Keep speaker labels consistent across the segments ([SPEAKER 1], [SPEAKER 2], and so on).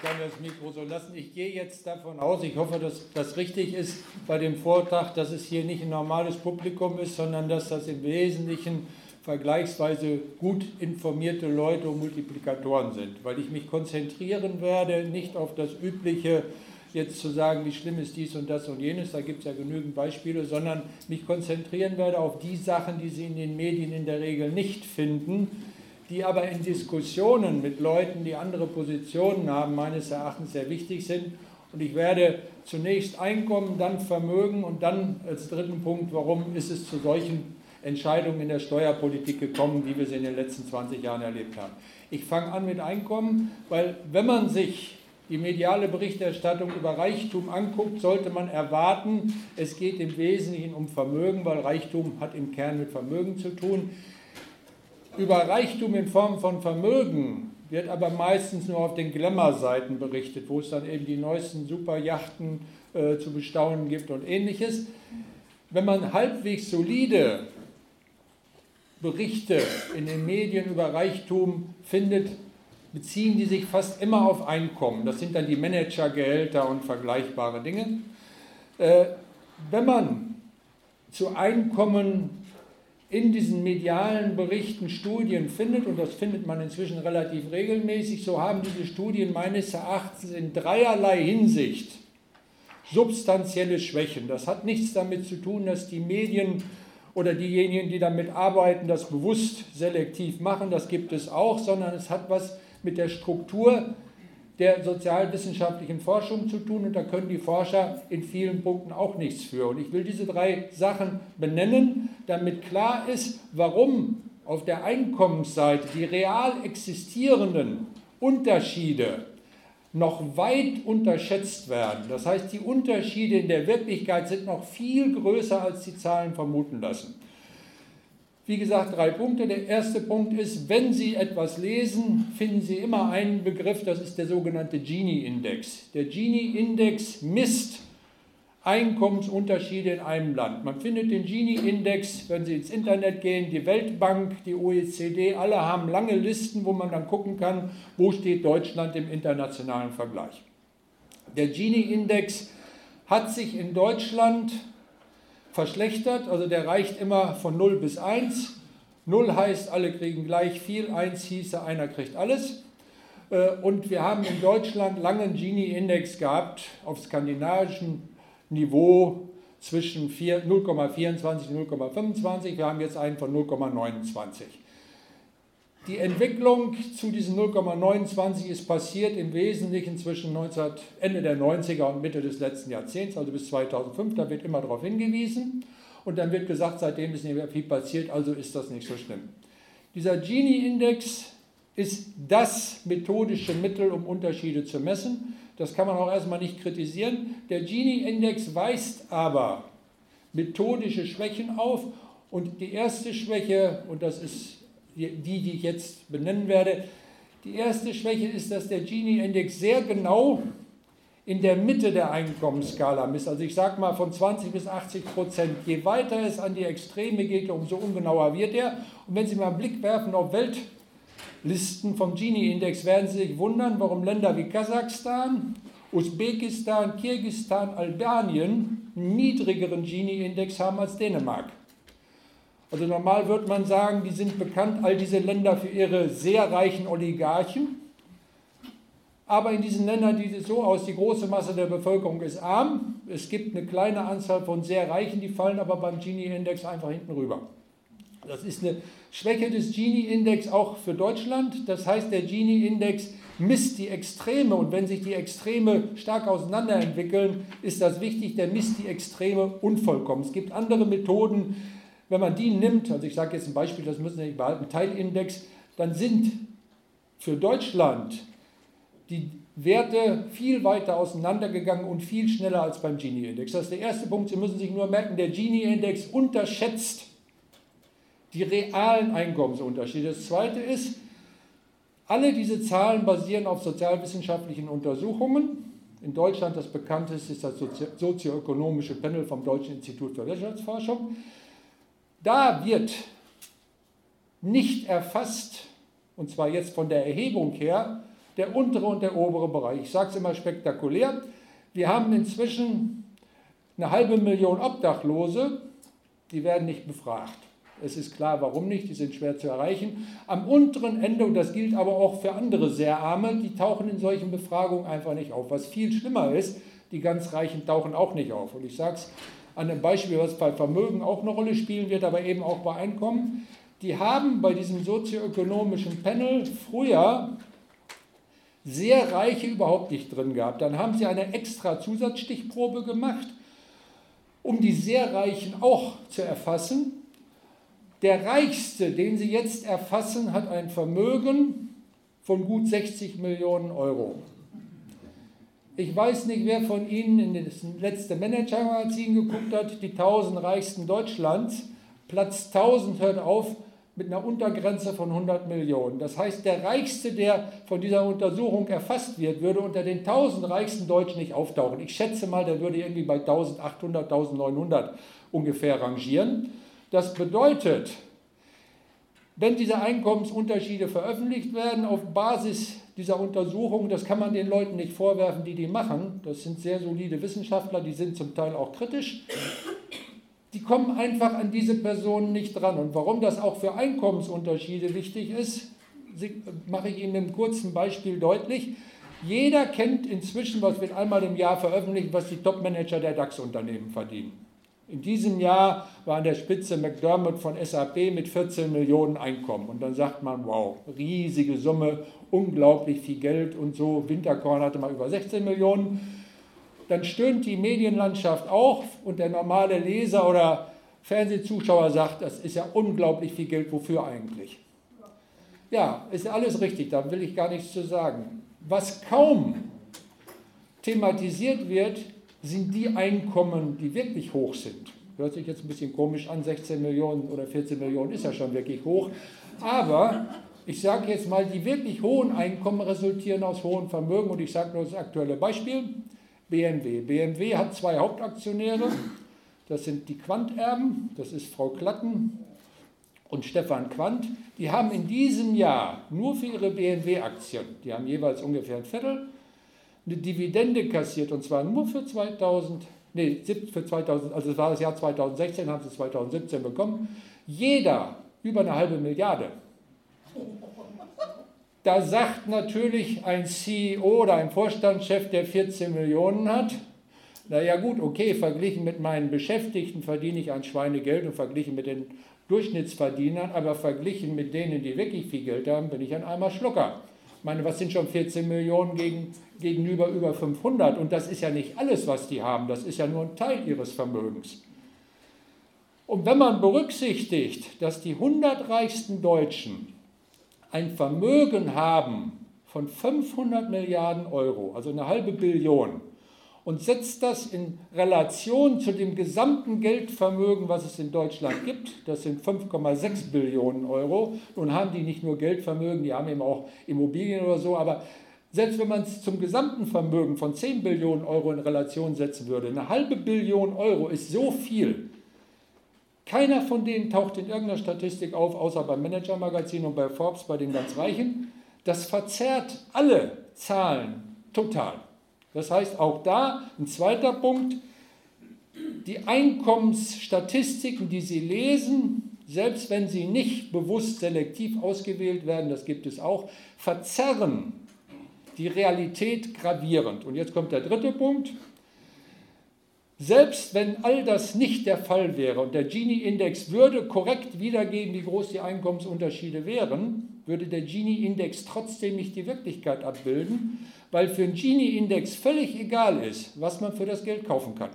[SPEAKER 1] Ich kann das Mikro so lassen. Ich gehe jetzt davon aus, ich hoffe, dass das richtig ist bei dem Vortrag, dass es hier nicht ein normales Publikum ist, sondern dass das im Wesentlichen vergleichsweise gut informierte Leute und Multiplikatoren sind, weil ich mich konzentrieren werde, nicht auf das übliche, jetzt zu sagen, wie schlimm ist dies und das und jenes, da gibt es ja genügend Beispiele, sondern mich konzentrieren werde auf die Sachen, die Sie in den Medien in der Regel nicht finden, die aber in Diskussionen mit Leuten, die andere Positionen haben, meines Erachtens sehr wichtig sind. Und ich werde zunächst Einkommen, dann Vermögen und dann als dritten Punkt, warum ist es zu solchen Entscheidungen in der Steuerpolitik gekommen, wie wir sie in den letzten 20 Jahren erlebt haben. Ich fange an mit Einkommen, weil wenn man sich die mediale Berichterstattung über Reichtum anguckt, sollte man erwarten, es geht im Wesentlichen um Vermögen, weil Reichtum hat im Kern mit Vermögen zu tun. Über Reichtum in Form von Vermögen wird aber meistens nur auf den Glamour-Seiten berichtet, wo es dann eben die neuesten Superjachten äh, zu bestaunen gibt und ähnliches. Wenn man halbwegs solide Berichte in den Medien über Reichtum findet, beziehen die sich fast immer auf Einkommen. Das sind dann die Managergehälter und vergleichbare Dinge. Äh, wenn man zu Einkommen in diesen medialen Berichten Studien findet, und das findet man inzwischen relativ regelmäßig, so haben diese Studien meines Erachtens in dreierlei Hinsicht substanzielle Schwächen. Das hat nichts damit zu tun, dass die Medien oder diejenigen, die damit arbeiten, das bewusst selektiv machen, das gibt es auch, sondern es hat was mit der Struktur der sozialwissenschaftlichen Forschung zu tun und da können die Forscher in vielen Punkten auch nichts für. Und ich will diese drei Sachen benennen, damit klar ist, warum auf der Einkommensseite die real existierenden Unterschiede noch weit unterschätzt werden. Das heißt, die Unterschiede in der Wirklichkeit sind noch viel größer, als die Zahlen vermuten lassen. Wie gesagt, drei Punkte. Der erste Punkt ist, wenn Sie etwas lesen, finden Sie immer einen Begriff, das ist der sogenannte Gini-Index. Der Gini-Index misst Einkommensunterschiede in einem Land. Man findet den Gini-Index, wenn Sie ins Internet gehen, die Weltbank, die OECD, alle haben lange Listen, wo man dann gucken kann, wo steht Deutschland im internationalen Vergleich. Der Gini-Index hat sich in Deutschland verschlechtert. Also der reicht immer von 0 bis 1. 0 heißt, alle kriegen gleich viel, 1 hieße, einer kriegt alles. Äh, und wir haben in Deutschland lange einen Gini-Index gehabt auf skandinavischem Niveau zwischen 0,24 und 0,25. Wir haben jetzt einen von 0,29. Die Entwicklung zu diesen 0,29 ist passiert im Wesentlichen zwischen 19, Ende der 90er und Mitte des letzten Jahrzehnts, also bis 2005. Da wird immer darauf hingewiesen und dann wird gesagt, seitdem ist nicht mehr viel passiert, also ist das nicht so schlimm. Dieser Gini-Index ist das methodische Mittel, um Unterschiede zu messen. Das kann man auch erstmal nicht kritisieren. Der Gini-Index weist aber methodische Schwächen auf und die erste Schwäche, und das ist die, die ich jetzt benennen werde. Die erste Schwäche ist, dass der Gini-Index sehr genau in der Mitte der Einkommensskala misst. Also ich sage mal von 20 bis 80 Prozent. Je weiter es an die Extreme geht, umso ungenauer wird er. Und wenn Sie mal einen Blick werfen auf Weltlisten vom Gini-Index, werden Sie sich wundern, warum Länder wie Kasachstan, Usbekistan, Kirgistan, Albanien einen niedrigeren Gini-Index haben als Dänemark. Also normal wird man sagen, die sind bekannt, all diese Länder für ihre sehr reichen Oligarchen. Aber in diesen Ländern sieht es so aus, die große Masse der Bevölkerung ist arm. Es gibt eine kleine Anzahl von sehr Reichen, die fallen aber beim Gini-Index einfach hinten rüber. Das ist eine Schwäche des Gini-Index auch für Deutschland. Das heißt, der Gini-Index misst die Extreme und wenn sich die Extreme stark auseinanderentwickeln, ist das wichtig, der misst die Extreme unvollkommen. Es gibt andere Methoden, wenn man die nimmt, also ich sage jetzt ein Beispiel, das müssen Sie nicht behalten, Teilindex, dann sind für Deutschland die Werte viel weiter auseinandergegangen und viel schneller als beim Gini-Index. Das ist der erste Punkt. Sie müssen sich nur merken, der Gini-Index unterschätzt die realen Einkommensunterschiede. Das zweite ist, alle diese Zahlen basieren auf sozialwissenschaftlichen Untersuchungen. In Deutschland das bekannteste ist das sozioökonomische Panel vom Deutschen Institut für Wirtschaftsforschung. Da wird nicht erfasst, und zwar jetzt von der Erhebung her, der untere und der obere Bereich. Ich sage es immer spektakulär. Wir haben inzwischen eine halbe Million Obdachlose, die werden nicht befragt. Es ist klar, warum nicht, die sind schwer zu erreichen. Am unteren Ende, und das gilt aber auch für andere sehr arme, die tauchen in solchen Befragungen einfach nicht auf. Was viel schlimmer ist, die ganz Reichen tauchen auch nicht auf. Und ich sage es an einem Beispiel, was bei Vermögen auch eine Rolle spielen wird, aber eben auch bei Einkommen. Die haben bei diesem sozioökonomischen Panel früher sehr Reiche überhaupt nicht drin gehabt. Dann haben sie eine extra Zusatzstichprobe gemacht, um die sehr Reichen auch zu erfassen. Der Reichste, den Sie jetzt erfassen, hat ein Vermögen von gut 60 Millionen Euro. Ich weiß nicht, wer von Ihnen in das letzte Manager-Magazin geguckt hat, die 1000 reichsten Deutschlands. Platz 1000 hört auf mit einer Untergrenze von 100 Millionen. Das heißt, der Reichste, der von dieser Untersuchung erfasst wird, würde unter den 1000 reichsten Deutschen nicht auftauchen. Ich schätze mal, der würde irgendwie bei 1800, 1900 ungefähr rangieren. Das bedeutet, wenn diese Einkommensunterschiede veröffentlicht werden auf Basis dieser Untersuchung, das kann man den Leuten nicht vorwerfen, die die machen. Das sind sehr solide Wissenschaftler, die sind zum Teil auch kritisch. Die kommen einfach an diese Personen nicht dran. Und warum das auch für Einkommensunterschiede wichtig ist, mache ich Ihnen mit einem kurzen Beispiel deutlich. Jeder kennt inzwischen, was wird einmal im Jahr veröffentlicht, was die Topmanager der DAX-Unternehmen verdienen. In diesem Jahr war an der Spitze McDermott von SAP mit 14 Millionen Einkommen. Und dann sagt man, wow, riesige Summe, unglaublich viel Geld und so. Winterkorn hatte mal über 16 Millionen. Dann stöhnt die Medienlandschaft auch und der normale Leser oder Fernsehzuschauer sagt, das ist ja unglaublich viel Geld, wofür eigentlich? Ja, ist alles richtig, da will ich gar nichts zu sagen. Was kaum thematisiert wird, sind die Einkommen, die wirklich hoch sind. Hört sich jetzt ein bisschen komisch an, 16 Millionen oder 14 Millionen ist ja schon wirklich hoch. Aber ich sage jetzt mal, die wirklich hohen Einkommen resultieren aus hohen Vermögen. Und ich sage nur das aktuelle Beispiel, BMW. BMW hat zwei Hauptaktionäre, das sind die Quanterben, das ist Frau Klatten und Stefan Quandt. Die haben in diesem Jahr nur für ihre BMW-Aktien, die haben jeweils ungefähr ein Viertel, eine Dividende kassiert und zwar nur für 2000, nee, für 2000, also es war das Jahr 2016, haben sie 2017 bekommen. Jeder über eine halbe Milliarde. Da sagt natürlich ein CEO oder ein Vorstandschef, der 14 Millionen hat, naja gut, okay, verglichen mit meinen Beschäftigten verdiene ich ein Schweinegeld und verglichen mit den Durchschnittsverdienern, aber verglichen mit denen, die wirklich viel Geld haben, bin ich ein Eimer Schlucker. Ich meine, was sind schon 14 Millionen gegen, gegenüber über 500? Und das ist ja nicht alles, was die haben, das ist ja nur ein Teil ihres Vermögens. Und wenn man berücksichtigt, dass die 100 reichsten Deutschen ein Vermögen haben von 500 Milliarden Euro, also eine halbe Billion, und setzt das in Relation zu dem gesamten Geldvermögen, was es in Deutschland gibt, das sind 5,6 Billionen Euro. Nun haben die nicht nur Geldvermögen, die haben eben auch Immobilien oder so, aber selbst wenn man es zum gesamten Vermögen von 10 Billionen Euro in Relation setzen würde, eine halbe Billion Euro ist so viel. Keiner von denen taucht in irgendeiner Statistik auf, außer beim Manager-Magazin und bei Forbes, bei den ganz Reichen. Das verzerrt alle Zahlen total. Das heißt, auch da ein zweiter Punkt, die Einkommensstatistiken, die Sie lesen, selbst wenn sie nicht bewusst selektiv ausgewählt werden, das gibt es auch, verzerren die Realität gravierend. Und jetzt kommt der dritte Punkt. Selbst wenn all das nicht der Fall wäre und der Gini-Index würde korrekt wiedergeben, wie groß die Einkommensunterschiede wären, würde der Gini-Index trotzdem nicht die Wirklichkeit abbilden, weil für einen Gini-Index völlig egal ist, was man für das Geld kaufen kann.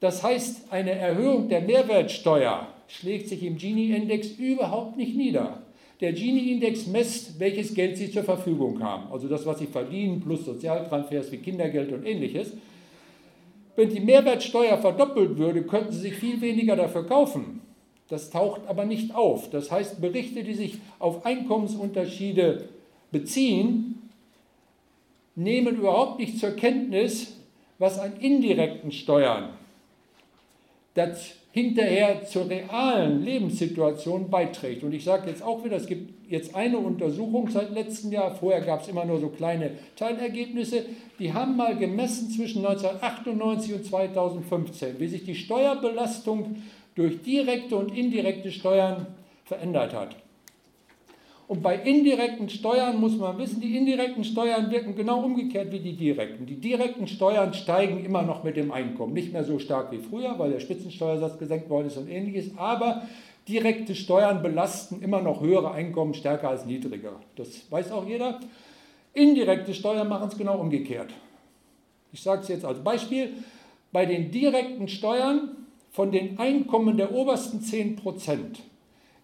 [SPEAKER 1] Das heißt, eine Erhöhung der Mehrwertsteuer schlägt sich im Gini-Index überhaupt nicht nieder. Der Gini-Index misst, welches Geld Sie zur Verfügung haben, also das, was Sie verdienen, plus Sozialtransfers wie Kindergeld und ähnliches. Wenn die Mehrwertsteuer verdoppelt würde, könnten Sie sich viel weniger dafür kaufen. Das taucht aber nicht auf. Das heißt, Berichte, die sich auf Einkommensunterschiede beziehen, nehmen überhaupt nicht zur Kenntnis, was an indirekten Steuern das hinterher zur realen Lebenssituation beiträgt. Und ich sage jetzt auch wieder, es gibt jetzt eine Untersuchung seit letztem Jahr, vorher gab es immer nur so kleine Teilergebnisse, die haben mal gemessen zwischen 1998 und 2015, wie sich die Steuerbelastung durch direkte und indirekte Steuern verändert hat. Und bei indirekten Steuern muss man wissen, die indirekten Steuern wirken genau umgekehrt wie die direkten. Die direkten Steuern steigen immer noch mit dem Einkommen. Nicht mehr so stark wie früher, weil der Spitzensteuersatz gesenkt worden ist und ähnliches. Aber direkte Steuern belasten immer noch höhere Einkommen stärker als niedrigere. Das weiß auch jeder. Indirekte Steuern machen es genau umgekehrt. Ich sage es jetzt als Beispiel. Bei den direkten Steuern von den Einkommen der obersten 10 Prozent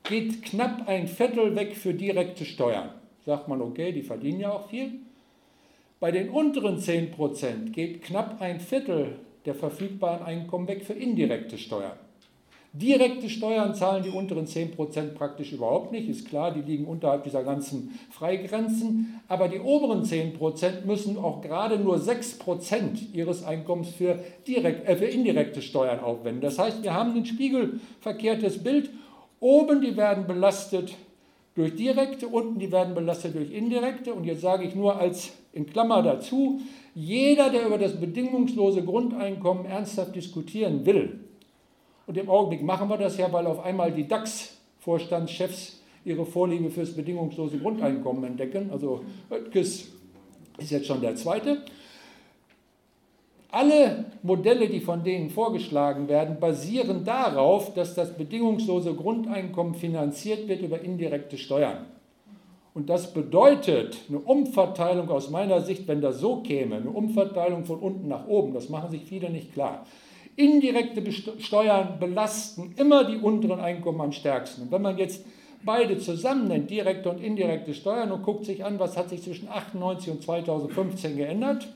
[SPEAKER 1] geht knapp ein Viertel weg für direkte Steuern. Sagt man, okay, die verdienen ja auch viel. Bei den unteren 10% geht knapp ein Viertel der verfügbaren Einkommen weg für indirekte Steuern. Direkte Steuern zahlen die unteren 10% praktisch überhaupt nicht, ist klar, die liegen unterhalb dieser ganzen Freigrenzen. Aber die oberen 10% müssen auch gerade nur 6% ihres Einkommens für, direkt, äh, für indirekte Steuern aufwenden. Das heißt, wir haben ein spiegelverkehrtes Bild Oben die werden belastet durch direkte, unten die werden belastet durch indirekte. Und jetzt sage ich nur als in Klammer dazu, jeder, der über das bedingungslose Grundeinkommen ernsthaft diskutieren will, und im Augenblick machen wir das ja, weil auf einmal die DAX-Vorstandschefs ihre Vorliebe fürs bedingungslose Grundeinkommen entdecken. Also Oetkes ist jetzt schon der zweite. Alle Modelle, die von denen vorgeschlagen werden, basieren darauf, dass das bedingungslose Grundeinkommen finanziert wird über indirekte Steuern. Und das bedeutet eine Umverteilung aus meiner Sicht, wenn das so käme, eine Umverteilung von unten nach oben, das machen sich viele nicht klar. Indirekte Steuern belasten immer die unteren Einkommen am stärksten. Und wenn man jetzt beide zusammen nennt, direkte und indirekte Steuern, und guckt sich an, was hat sich zwischen 1998 und 2015 geändert,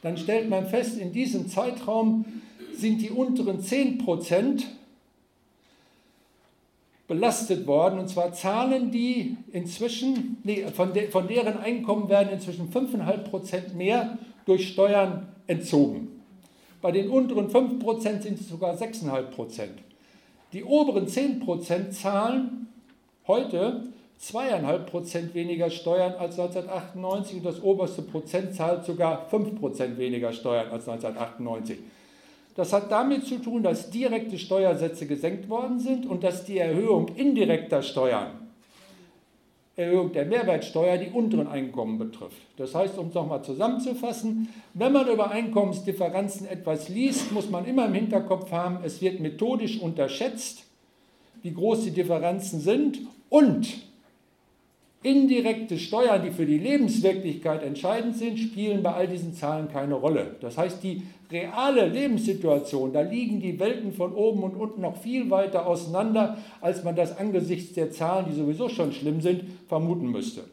[SPEAKER 1] dann stellt man fest, in diesem Zeitraum sind die unteren 10% belastet worden. Und zwar zahlen die inzwischen, nee, von, de, von deren Einkommen werden inzwischen 5,5% mehr durch Steuern entzogen. Bei den unteren 5% sind es sogar 6,5% Die oberen 10% zahlen heute zweieinhalb Prozent weniger Steuern als 1998 und das oberste Prozent zahlt sogar 5 Prozent weniger Steuern als 1998. Das hat damit zu tun, dass direkte Steuersätze gesenkt worden sind und dass die Erhöhung indirekter Steuern, Erhöhung der Mehrwertsteuer, die unteren Einkommen betrifft. Das heißt, um es nochmal zusammenzufassen, wenn man über Einkommensdifferenzen etwas liest, muss man immer im Hinterkopf haben, es wird methodisch unterschätzt, wie groß die Differenzen sind und Indirekte Steuern, die für die Lebenswirklichkeit entscheidend sind, spielen bei all diesen Zahlen keine Rolle. Das heißt, die reale Lebenssituation, da liegen die Welten von oben und unten noch viel weiter auseinander, als man das angesichts der Zahlen, die sowieso schon schlimm sind, vermuten müsste.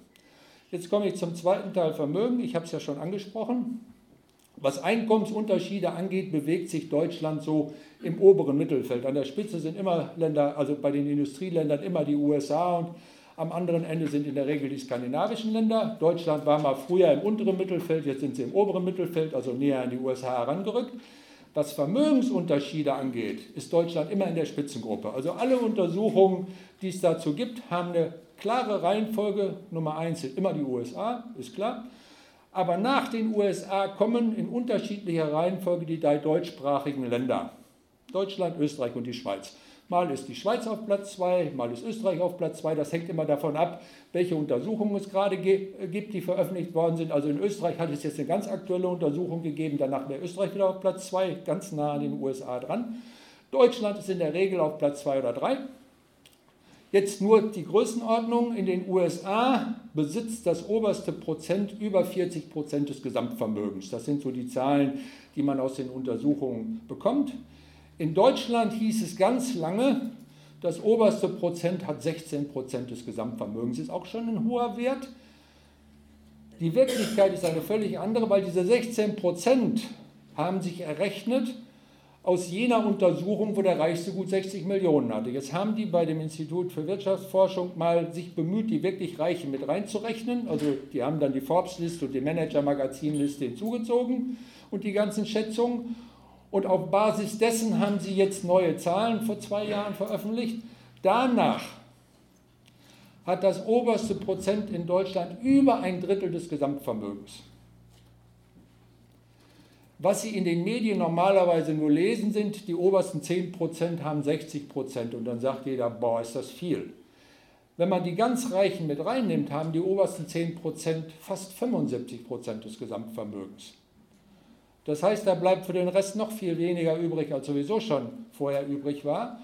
[SPEAKER 1] Jetzt komme ich zum zweiten Teil Vermögen. Ich habe es ja schon angesprochen. Was Einkommensunterschiede angeht, bewegt sich Deutschland so im oberen Mittelfeld. An der Spitze sind immer Länder, also bei den Industrieländern immer die USA und am anderen Ende sind in der Regel die skandinavischen Länder. Deutschland war mal früher im unteren Mittelfeld, jetzt sind sie im oberen Mittelfeld, also näher an die USA herangerückt. Was Vermögensunterschiede angeht, ist Deutschland immer in der Spitzengruppe. Also alle Untersuchungen, die es dazu gibt, haben eine klare Reihenfolge. Nummer eins sind immer die USA, ist klar. Aber nach den USA kommen in unterschiedlicher Reihenfolge die drei deutschsprachigen Länder. Deutschland, Österreich und die Schweiz. Mal ist die Schweiz auf Platz 2, mal ist Österreich auf Platz 2. Das hängt immer davon ab, welche Untersuchungen es gerade gibt, die veröffentlicht worden sind. Also in Österreich hat es jetzt eine ganz aktuelle Untersuchung gegeben. Danach wäre Österreich wieder auf Platz 2, ganz nah an den USA dran. Deutschland ist in der Regel auf Platz 2 oder 3. Jetzt nur die Größenordnung. In den USA besitzt das oberste Prozent über 40 Prozent des Gesamtvermögens. Das sind so die Zahlen, die man aus den Untersuchungen bekommt. In Deutschland hieß es ganz lange, das oberste Prozent hat 16 Prozent des Gesamtvermögens. Ist auch schon ein hoher Wert. Die Wirklichkeit ist eine völlig andere, weil diese 16 Prozent haben sich errechnet aus jener Untersuchung, wo der Reichste gut 60 Millionen hatte. Jetzt haben die bei dem Institut für Wirtschaftsforschung mal sich bemüht, die wirklich Reichen mit reinzurechnen. Also die haben dann die Forbes-Liste und die Manager-Magazin-Liste hinzugezogen und die ganzen Schätzungen. Und auf Basis dessen haben sie jetzt neue Zahlen vor zwei Jahren veröffentlicht. Danach hat das oberste Prozent in Deutschland über ein Drittel des Gesamtvermögens. Was Sie in den Medien normalerweise nur lesen, sind, die obersten 10% haben 60% und dann sagt jeder, boah, ist das viel. Wenn man die ganz Reichen mit reinnimmt, haben die obersten 10% fast 75% des Gesamtvermögens. Das heißt, da bleibt für den Rest noch viel weniger übrig, als sowieso schon vorher übrig war.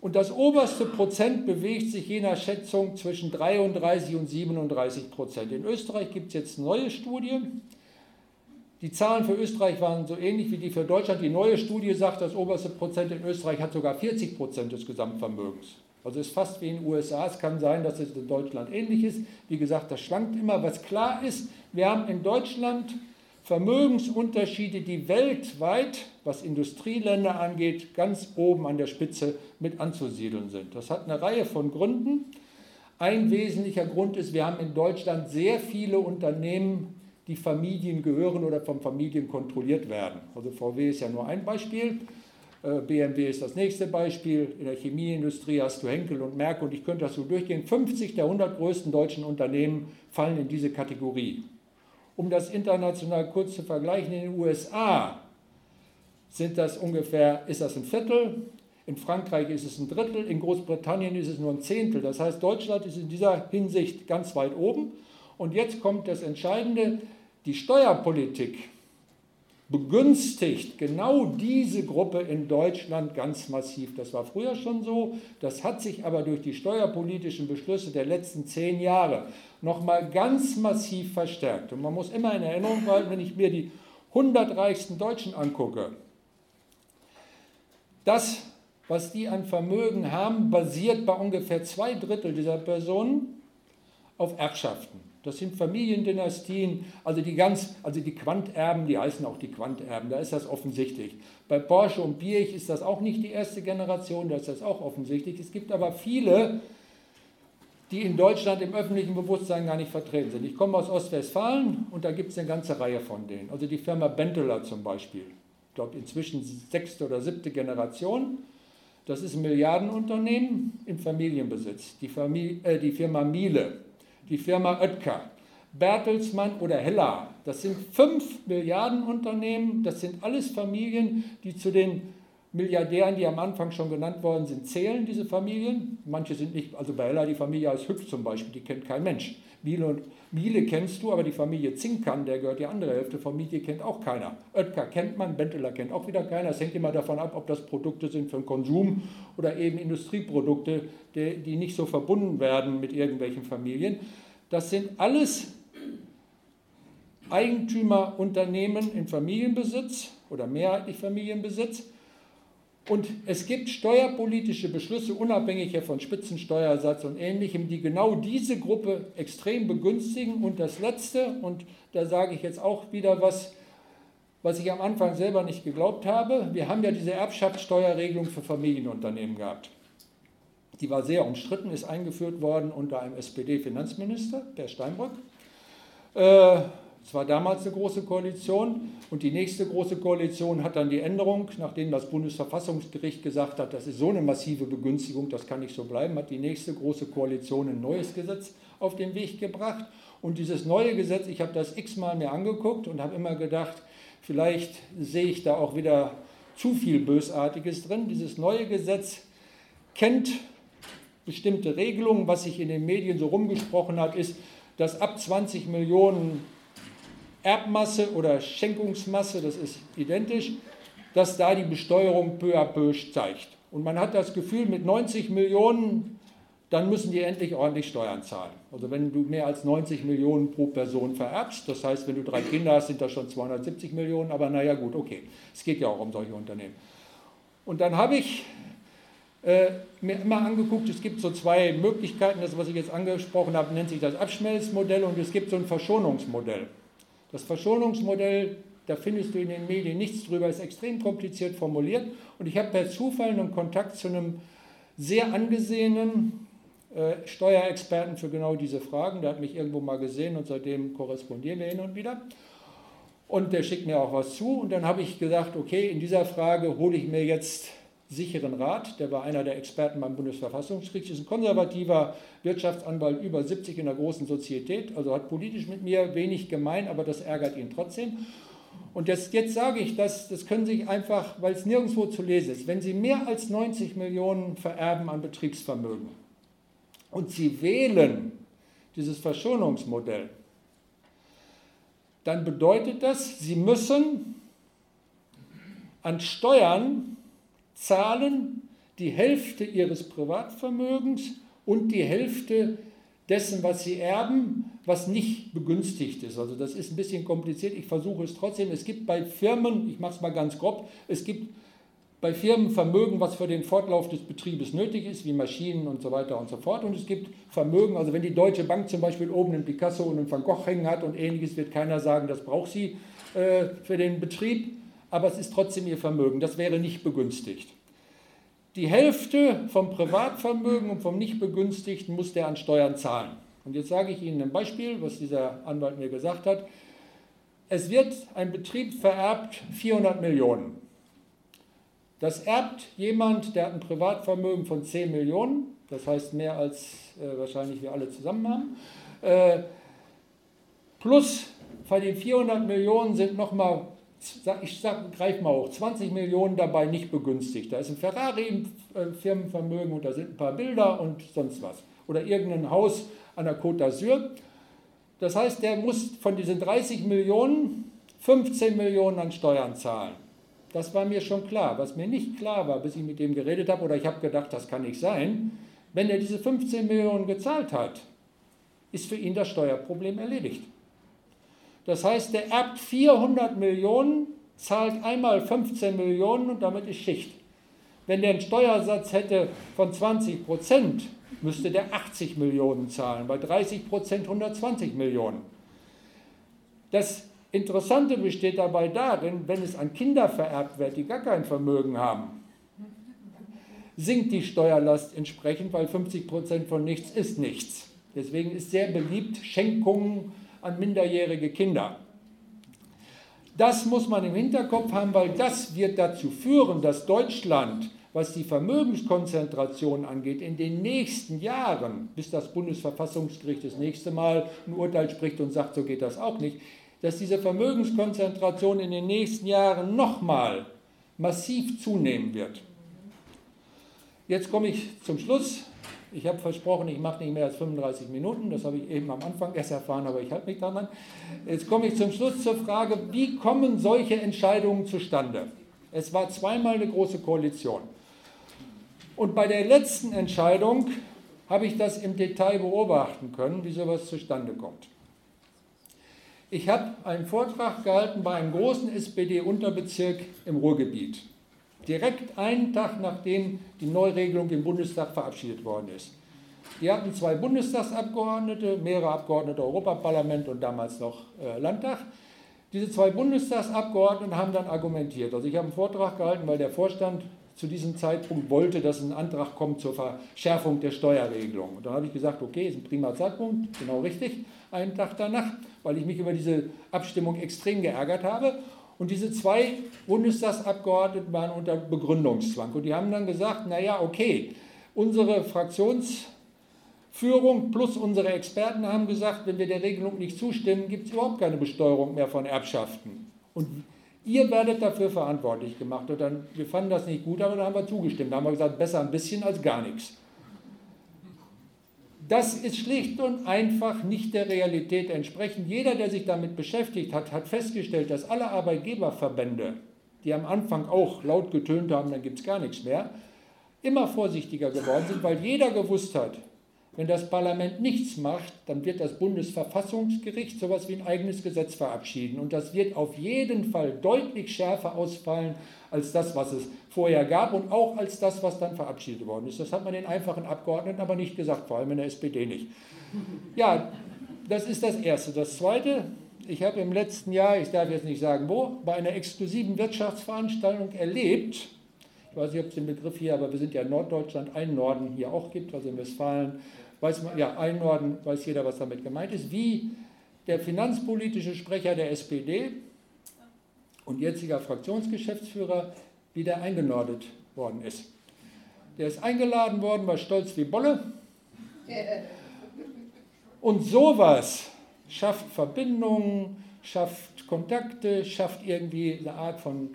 [SPEAKER 1] Und das oberste Prozent bewegt sich je nach Schätzung zwischen 33 und 37 Prozent. In Österreich gibt es jetzt eine neue Studie. Die Zahlen für Österreich waren so ähnlich wie die für Deutschland. Die neue Studie sagt, das oberste Prozent in Österreich hat sogar 40 Prozent des Gesamtvermögens. Also ist fast wie in den USA. Es kann sein, dass es in Deutschland ähnlich ist. Wie gesagt, das schwankt immer. Was klar ist, wir haben in Deutschland Vermögensunterschiede, die weltweit, was Industrieländer angeht, ganz oben an der Spitze mit anzusiedeln sind. Das hat eine Reihe von Gründen. Ein wesentlicher Grund ist, wir haben in Deutschland sehr viele Unternehmen, die Familien gehören oder von Familien kontrolliert werden. Also VW ist ja nur ein Beispiel. Äh, BMW ist das nächste Beispiel. In der Chemieindustrie hast du Henkel und Merck und ich könnte das so durchgehen. 50 der 100 größten deutschen Unternehmen fallen in diese Kategorie. Um das international kurz zu vergleichen, in den USA sind das ungefähr, ist das ein Viertel, in Frankreich ist es ein Drittel, in Großbritannien ist es nur ein Zehntel. Das heißt, Deutschland ist in dieser Hinsicht ganz weit oben. Und jetzt kommt das Entscheidende, die Steuerpolitik begünstigt genau diese Gruppe in Deutschland ganz massiv. Das war früher schon so, das hat sich aber durch die steuerpolitischen Beschlüsse der letzten zehn Jahre nochmal ganz massiv verstärkt. Und man muss immer in Erinnerung halten, wenn ich mir die 100 reichsten Deutschen angucke, das, was die an Vermögen haben, basiert bei ungefähr zwei Drittel dieser Personen auf Erbschaften. Das sind Familiendynastien, also die ganz, also die Quanterben, die heißen auch die Quanterben, da ist das offensichtlich. Bei Porsche und Birch ist das auch nicht die erste Generation, da ist das auch offensichtlich. Es gibt aber viele, die in Deutschland im öffentlichen Bewusstsein gar nicht vertreten sind. Ich komme aus Ostwestfalen und da gibt es eine ganze Reihe von denen. Also die Firma Benteler zum Beispiel, ich glaube inzwischen sechste oder siebte Generation. Das ist ein Milliardenunternehmen im Familienbesitz. Die, Familie, äh, die Firma Miele, die Firma Oetker, Bertelsmann oder Hella. Das sind fünf Milliardenunternehmen, das sind alles Familien, die zu den Milliardären, die am Anfang schon genannt worden sind, zählen diese Familien. Manche sind nicht, also bei Hella die Familie als Hübsch zum Beispiel, die kennt kein Mensch. Miele, und, Miele kennst du, aber die Familie Zinkan, der gehört die andere Hälfte, Familie kennt auch keiner. Oetker kennt man, Benteler kennt auch wieder keiner. Es hängt immer davon ab, ob das Produkte sind für den Konsum oder eben Industrieprodukte, die, die nicht so verbunden werden mit irgendwelchen Familien. Das sind alles Eigentümerunternehmen in Familienbesitz oder mehrheitlich Familienbesitz. Und es gibt steuerpolitische Beschlüsse, unabhängig von Spitzensteuersatz und Ähnlichem, die genau diese Gruppe extrem begünstigen. Und das Letzte, und da sage ich jetzt auch wieder was, was ich am Anfang selber nicht geglaubt habe, wir haben ja diese Erbschaftssteuerregelung für Familienunternehmen gehabt. Die war sehr umstritten, ist eingeführt worden unter einem SPD-Finanzminister, Per Steinbrück. Äh, es war damals eine große Koalition und die nächste große Koalition hat dann die Änderung, nachdem das Bundesverfassungsgericht gesagt hat, das ist so eine massive Begünstigung, das kann nicht so bleiben, hat die nächste große Koalition ein neues Gesetz auf den Weg gebracht. Und dieses neue Gesetz, ich habe das x-mal mir angeguckt und habe immer gedacht, vielleicht sehe ich da auch wieder zu viel Bösartiges drin. Dieses neue Gesetz kennt bestimmte Regelungen. Was sich in den Medien so rumgesprochen hat, ist, dass ab 20 Millionen Erbmasse oder Schenkungsmasse, das ist identisch, dass da die Besteuerung peu à peu steigt. Und man hat das Gefühl, mit 90 Millionen, dann müssen die endlich ordentlich Steuern zahlen. Also wenn du mehr als 90 Millionen pro Person vererbst, das heißt, wenn du drei Kinder hast, sind das schon 270 Millionen, aber naja gut, okay, es geht ja auch um solche Unternehmen. Und dann habe ich äh, mir immer angeguckt, es gibt so zwei Möglichkeiten, das, was ich jetzt angesprochen habe, nennt sich das Abschmelzmodell und es gibt so ein Verschonungsmodell. Das Verschonungsmodell, da findest du in den Medien nichts drüber, ist extrem kompliziert formuliert und ich habe per Zufall einen Kontakt zu einem sehr angesehenen äh, Steuerexperten für genau diese Fragen. Der hat mich irgendwo mal gesehen und seitdem korrespondieren wir hin und wieder. Und der schickt mir auch was zu und dann habe ich gesagt, okay, in dieser Frage hole ich mir jetzt sicheren Rat, der war einer der Experten beim Bundesverfassungsgericht, ist ein konservativer Wirtschaftsanwalt über 70 in der großen Sozietät, also hat politisch mit mir wenig gemein, aber das ärgert ihn trotzdem. Und jetzt, jetzt sage ich das, das können Sie einfach, weil es nirgendwo zu lesen ist, wenn Sie mehr als 90 Millionen vererben an Betriebsvermögen und Sie wählen dieses Verschonungsmodell, dann bedeutet das, Sie müssen an Steuern zahlen die Hälfte ihres Privatvermögens und die Hälfte dessen, was sie erben, was nicht begünstigt ist. Also das ist ein bisschen kompliziert, ich versuche es trotzdem. Es gibt bei Firmen, ich mache es mal ganz grob, es gibt bei Firmen Vermögen, was für den Fortlauf des Betriebes nötig ist, wie Maschinen und so weiter und so fort. Und es gibt Vermögen, also wenn die Deutsche Bank zum Beispiel oben einen Picasso und einen Van Gogh hängen hat und ähnliches, wird keiner sagen, das braucht sie äh, für den Betrieb aber es ist trotzdem ihr Vermögen. Das wäre nicht begünstigt. Die Hälfte vom Privatvermögen und vom nicht begünstigten muss der an Steuern zahlen. Und jetzt sage ich Ihnen ein Beispiel, was dieser Anwalt mir gesagt hat. Es wird ein Betrieb vererbt 400 Millionen. Das erbt jemand, der hat ein Privatvermögen von 10 Millionen, das heißt mehr als äh, wahrscheinlich wir alle zusammen haben. Äh, plus bei den 400 Millionen sind nochmal ich greife mal hoch, 20 Millionen dabei nicht begünstigt. Da ist ein Ferrari im äh, Firmenvermögen und da sind ein paar Bilder und sonst was. Oder irgendein Haus an der Côte d'Azur. Das heißt, der muss von diesen 30 Millionen 15 Millionen an Steuern zahlen. Das war mir schon klar. Was mir nicht klar war, bis ich mit dem geredet habe, oder ich habe gedacht, das kann nicht sein, wenn er diese 15 Millionen gezahlt hat, ist für ihn das Steuerproblem erledigt. Das heißt, der erbt 400 Millionen, zahlt einmal 15 Millionen und damit ist Schicht. Wenn der einen Steuersatz hätte von 20 Prozent, müsste der 80 Millionen zahlen, bei 30 Prozent 120 Millionen. Das Interessante besteht dabei darin, wenn es an Kinder vererbt wird, die gar kein Vermögen haben, sinkt die Steuerlast entsprechend, weil 50 Prozent von nichts ist nichts. Deswegen ist sehr beliebt, Schenkungen an minderjährige Kinder. Das muss man im Hinterkopf haben, weil das wird dazu führen, dass Deutschland, was die Vermögenskonzentration angeht, in den nächsten Jahren, bis das Bundesverfassungsgericht das nächste Mal ein Urteil spricht und sagt, so geht das auch nicht, dass diese Vermögenskonzentration in den nächsten Jahren nochmal massiv zunehmen wird. Jetzt komme ich zum Schluss. Ich habe versprochen, ich mache nicht mehr als 35 Minuten. Das habe ich eben am Anfang erst erfahren, aber ich halte mich daran. Jetzt komme ich zum Schluss zur Frage, wie kommen solche Entscheidungen zustande? Es war zweimal eine große Koalition. Und bei der letzten Entscheidung habe ich das im Detail beobachten können, wie sowas zustande kommt. Ich habe einen Vortrag gehalten bei einem großen SPD-Unterbezirk im Ruhrgebiet direkt einen Tag nachdem die Neuregelung im Bundestag verabschiedet worden ist. Die hatten zwei Bundestagsabgeordnete, mehrere Abgeordnete Europaparlament und damals noch äh, Landtag. Diese zwei Bundestagsabgeordneten haben dann argumentiert. Also ich habe einen Vortrag gehalten, weil der Vorstand zu diesem Zeitpunkt wollte, dass ein Antrag kommt zur Verschärfung der Steuerregelung. Und dann habe ich gesagt, okay, ist ein prima Zeitpunkt, genau richtig, einen Tag danach, weil ich mich über diese Abstimmung extrem geärgert habe. Und diese zwei Bundestagsabgeordneten waren unter Begründungszwang. Und die haben dann gesagt, naja, okay, unsere Fraktionsführung plus unsere Experten haben gesagt, wenn wir der Regelung nicht zustimmen, gibt es überhaupt keine Besteuerung mehr von Erbschaften. Und ihr werdet dafür verantwortlich gemacht. Und dann, wir fanden das nicht gut, aber dann haben wir zugestimmt. Da haben wir gesagt, besser ein bisschen als gar nichts. Das ist schlicht und einfach nicht der Realität entsprechend. Jeder, der sich damit beschäftigt hat, hat festgestellt, dass alle Arbeitgeberverbände, die am Anfang auch laut getönt haben, dann gibt es gar nichts mehr, immer vorsichtiger geworden sind, weil jeder gewusst hat, wenn das Parlament nichts macht, dann wird das Bundesverfassungsgericht so etwas wie ein eigenes Gesetz verabschieden. Und das wird auf jeden Fall deutlich schärfer ausfallen als das, was es vorher gab und auch als das, was dann verabschiedet worden ist. Das hat man den einfachen Abgeordneten aber nicht gesagt, vor allem in der SPD nicht. Ja, das ist das Erste. Das Zweite, ich habe im letzten Jahr, ich darf jetzt nicht sagen wo, bei einer exklusiven Wirtschaftsveranstaltung erlebt, ich weiß nicht, ob es den Begriff hier, aber wir sind ja in Norddeutschland, einen Norden hier auch gibt, also in Westfalen, weiß man, ja, ein Norden weiß jeder, was damit gemeint ist, wie der finanzpolitische Sprecher der SPD und jetziger Fraktionsgeschäftsführer wieder eingenordet worden ist. Der ist eingeladen worden, war stolz wie Bolle. Und sowas schafft Verbindungen, schafft Kontakte, schafft irgendwie eine Art von,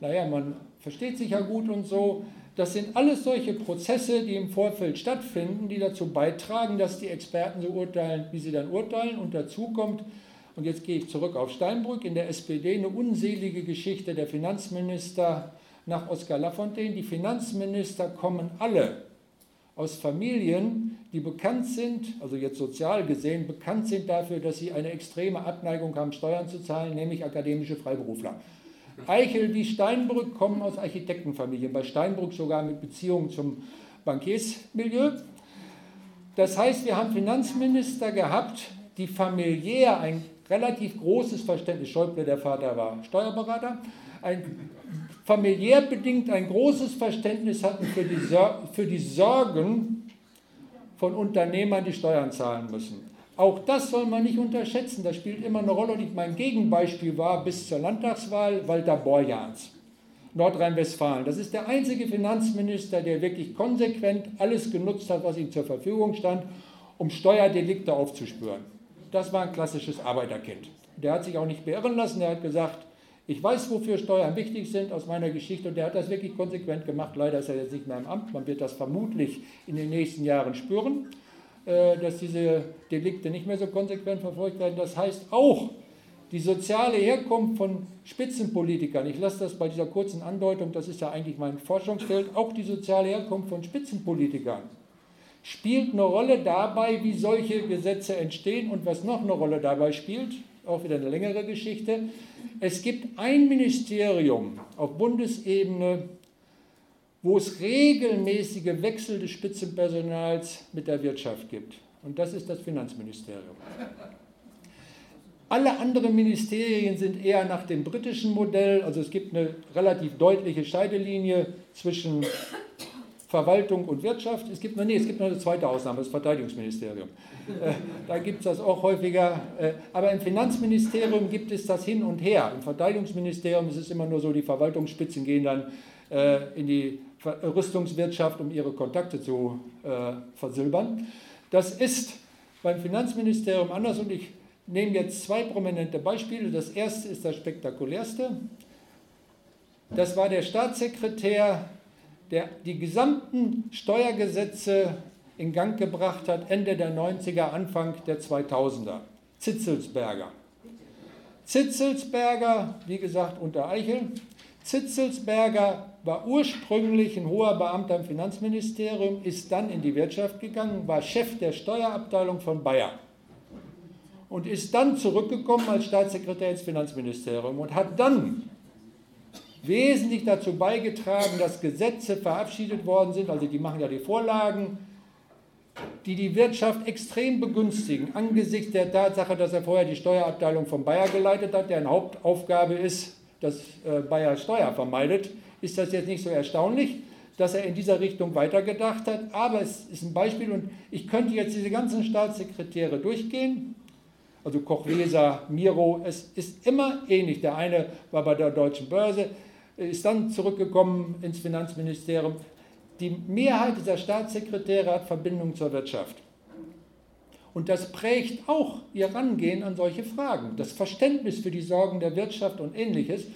[SPEAKER 1] naja, man versteht sich ja gut und so. Das sind alles solche Prozesse, die im Vorfeld stattfinden, die dazu beitragen, dass die Experten so urteilen, wie sie dann urteilen. Und dazu kommt, und jetzt gehe ich zurück auf Steinbrück, in der SPD eine unselige Geschichte der Finanzminister nach Oskar Lafontaine. Die Finanzminister kommen alle aus Familien, die bekannt sind, also jetzt sozial gesehen, bekannt sind dafür, dass sie eine extreme Abneigung haben, Steuern zu zahlen, nämlich akademische Freiberufler. Eichel wie Steinbrück kommen aus Architektenfamilien, bei Steinbrück sogar mit Beziehungen zum Bankiersmilieu. Das heißt, wir haben Finanzminister gehabt, die familiär ein relativ großes Verständnis, Schäuble, der Vater war Steuerberater, ein, familiär bedingt ein großes Verständnis hatten für die, für die Sorgen von Unternehmern, die Steuern zahlen müssen. Auch das soll man nicht unterschätzen, das spielt immer eine Rolle. Und mein Gegenbeispiel war bis zur Landtagswahl Walter Borjans, Nordrhein-Westfalen. Das ist der einzige Finanzminister, der wirklich konsequent alles genutzt hat, was ihm zur Verfügung stand, um Steuerdelikte aufzuspüren. Das war ein klassisches Arbeiterkind. Der hat sich auch nicht beirren lassen, der hat gesagt, ich weiß, wofür Steuern wichtig sind aus meiner Geschichte und der hat das wirklich konsequent gemacht. Leider ist er jetzt nicht mehr im Amt, man wird das vermutlich in den nächsten Jahren spüren. Äh, dass diese Delikte nicht mehr so konsequent verfolgt werden. Das heißt auch, die soziale Herkunft von Spitzenpolitikern, ich lasse das bei dieser kurzen Andeutung, das ist ja eigentlich mein Forschungsfeld, auch die soziale Herkunft von Spitzenpolitikern spielt eine Rolle dabei, wie solche Gesetze entstehen und was noch eine Rolle dabei spielt, auch wieder eine längere Geschichte. Es gibt ein Ministerium auf Bundesebene, wo es regelmäßige Wechsel des Spitzenpersonals mit der Wirtschaft gibt. Und das ist das Finanzministerium. Alle anderen Ministerien sind eher nach dem britischen Modell, also es gibt eine relativ deutliche Scheidelinie zwischen Verwaltung und Wirtschaft. Es gibt, nee, es gibt noch eine zweite Ausnahme, das Verteidigungsministerium. Äh, da gibt es das auch häufiger. Äh, aber im Finanzministerium gibt es das hin und her. Im Verteidigungsministerium ist es immer nur so, die Verwaltungsspitzen gehen dann äh, in die Rüstungswirtschaft, um ihre Kontakte zu äh, versilbern. Das ist beim Finanzministerium anders und ich nehme jetzt zwei prominente Beispiele. Das erste ist das spektakulärste. Das war der Staatssekretär, der die gesamten Steuergesetze in Gang gebracht hat, Ende der 90er, Anfang der 2000er. Zitzelsberger. Zitzelsberger, wie gesagt, unter Eichel. Zitzelsberger war ursprünglich ein hoher Beamter im Finanzministerium, ist dann in die Wirtschaft gegangen, war Chef der Steuerabteilung von Bayer und ist dann zurückgekommen als Staatssekretär ins Finanzministerium und hat dann wesentlich dazu beigetragen, dass Gesetze verabschiedet worden sind, also die machen ja die Vorlagen, die die Wirtschaft extrem begünstigen, angesichts der Tatsache, dass er vorher die Steuerabteilung von Bayer geleitet hat, deren Hauptaufgabe ist, dass äh, Bayer Steuer vermeidet ist das jetzt nicht so erstaunlich, dass er in dieser Richtung weitergedacht hat. Aber es ist ein Beispiel und ich könnte jetzt diese ganzen Staatssekretäre durchgehen. Also Kochweser, Miro, es ist immer ähnlich. Der eine war bei der Deutschen Börse, ist dann zurückgekommen ins Finanzministerium. Die Mehrheit dieser Staatssekretäre hat Verbindung zur Wirtschaft. Und das prägt auch ihr Rangehen an solche Fragen. Das Verständnis für die Sorgen der Wirtschaft und ähnliches.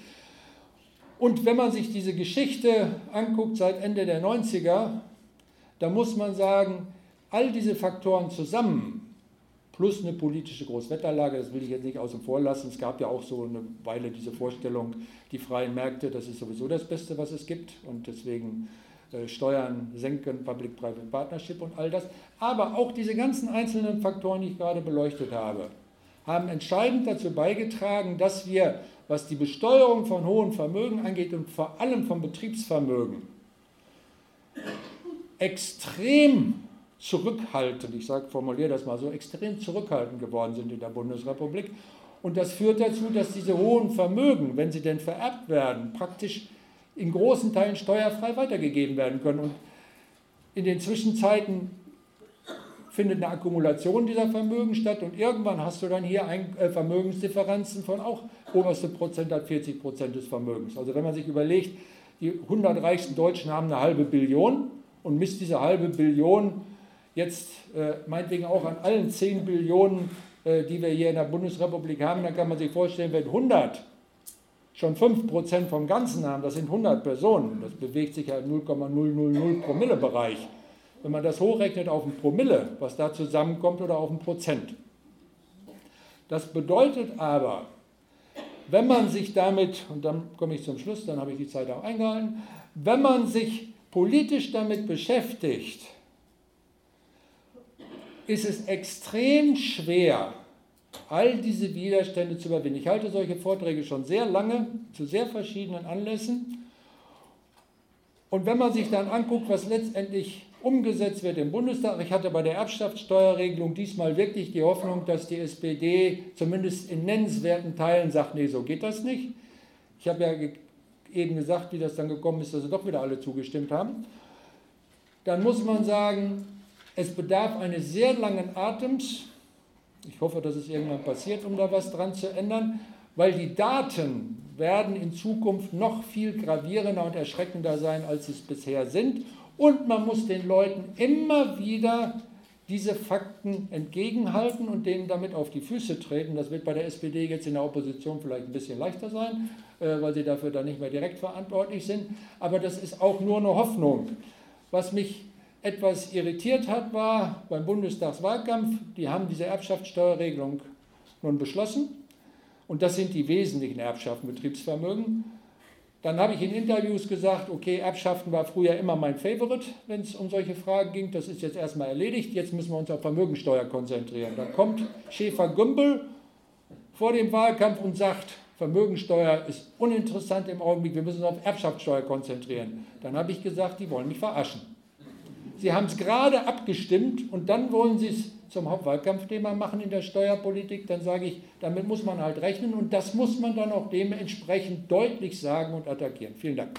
[SPEAKER 1] Und wenn man sich diese Geschichte anguckt seit Ende der 90er, da muss man sagen, all diese Faktoren zusammen, plus eine politische Großwetterlage, das will ich jetzt nicht außen vor lassen. Es gab ja auch so eine Weile diese Vorstellung, die freien Märkte, das ist sowieso das Beste, was es gibt. Und deswegen äh, Steuern senken, Public-Private Partnership und all das. Aber auch diese ganzen einzelnen Faktoren, die ich gerade beleuchtet habe, haben entscheidend dazu beigetragen, dass wir was die Besteuerung von hohen Vermögen angeht und vor allem vom Betriebsvermögen, extrem zurückhaltend, ich formuliere das mal so, extrem zurückhaltend geworden sind in der Bundesrepublik. Und das führt dazu, dass diese hohen Vermögen, wenn sie denn vererbt werden, praktisch in großen Teilen steuerfrei weitergegeben werden können. Und in den Zwischenzeiten findet eine Akkumulation dieser Vermögen statt und irgendwann hast du dann hier ein, äh, Vermögensdifferenzen von auch oberste Prozent hat 40 Prozent des Vermögens. Also wenn man sich überlegt, die 100 reichsten Deutschen haben eine halbe Billion und misst diese halbe Billion jetzt äh, meinetwegen auch an allen 10 Billionen, äh, die wir hier in der Bundesrepublik haben, dann kann man sich vorstellen, wenn 100 schon 5% vom Ganzen haben, das sind 100 Personen, das bewegt sich ja im 0,000 Promille-Bereich. Wenn man das hochrechnet auf ein Promille, was da zusammenkommt, oder auf ein Prozent. Das bedeutet aber, wenn man sich damit, und dann komme ich zum Schluss, dann habe ich die Zeit auch eingehalten, wenn man sich politisch damit beschäftigt, ist es extrem schwer, all diese Widerstände zu überwinden. Ich halte solche Vorträge schon sehr lange zu sehr verschiedenen Anlässen. Und wenn man sich dann anguckt, was letztendlich umgesetzt wird im Bundestag, ich hatte bei der Erbschaftssteuerregelung diesmal wirklich die Hoffnung, dass die SPD zumindest in nennenswerten Teilen sagt, nee, so geht das nicht. Ich habe ja eben gesagt, wie das dann gekommen ist, dass sie doch wieder alle zugestimmt haben. Dann muss man sagen, es bedarf eines sehr langen Atems. Ich hoffe, dass es irgendwann passiert, um da was dran zu ändern, weil die Daten werden in Zukunft noch viel gravierender und erschreckender sein, als es bisher sind. Und man muss den Leuten immer wieder diese Fakten entgegenhalten und denen damit auf die Füße treten. Das wird bei der SPD jetzt in der Opposition vielleicht ein bisschen leichter sein, äh, weil sie dafür dann nicht mehr direkt verantwortlich sind. Aber das ist auch nur eine Hoffnung. Was mich etwas irritiert hat, war beim Bundestagswahlkampf, die haben diese Erbschaftssteuerregelung nun beschlossen. Und das sind die wesentlichen Erbschaften, Betriebsvermögen. Dann habe ich in Interviews gesagt, okay, Erbschaften war früher immer mein Favorite, wenn es um solche Fragen ging. Das ist jetzt erstmal erledigt. Jetzt müssen wir uns auf Vermögensteuer konzentrieren. Da kommt Schäfer-Gümbel vor dem Wahlkampf und sagt, Vermögensteuer ist uninteressant im Augenblick, wir müssen uns auf Erbschaftssteuer konzentrieren. Dann habe ich gesagt, die wollen mich verarschen. Sie haben es gerade abgestimmt und dann wollen Sie es zum Hauptwahlkampfthema machen in der Steuerpolitik, dann sage ich, damit muss man halt rechnen und das muss man dann auch dementsprechend deutlich sagen und attackieren. Vielen Dank.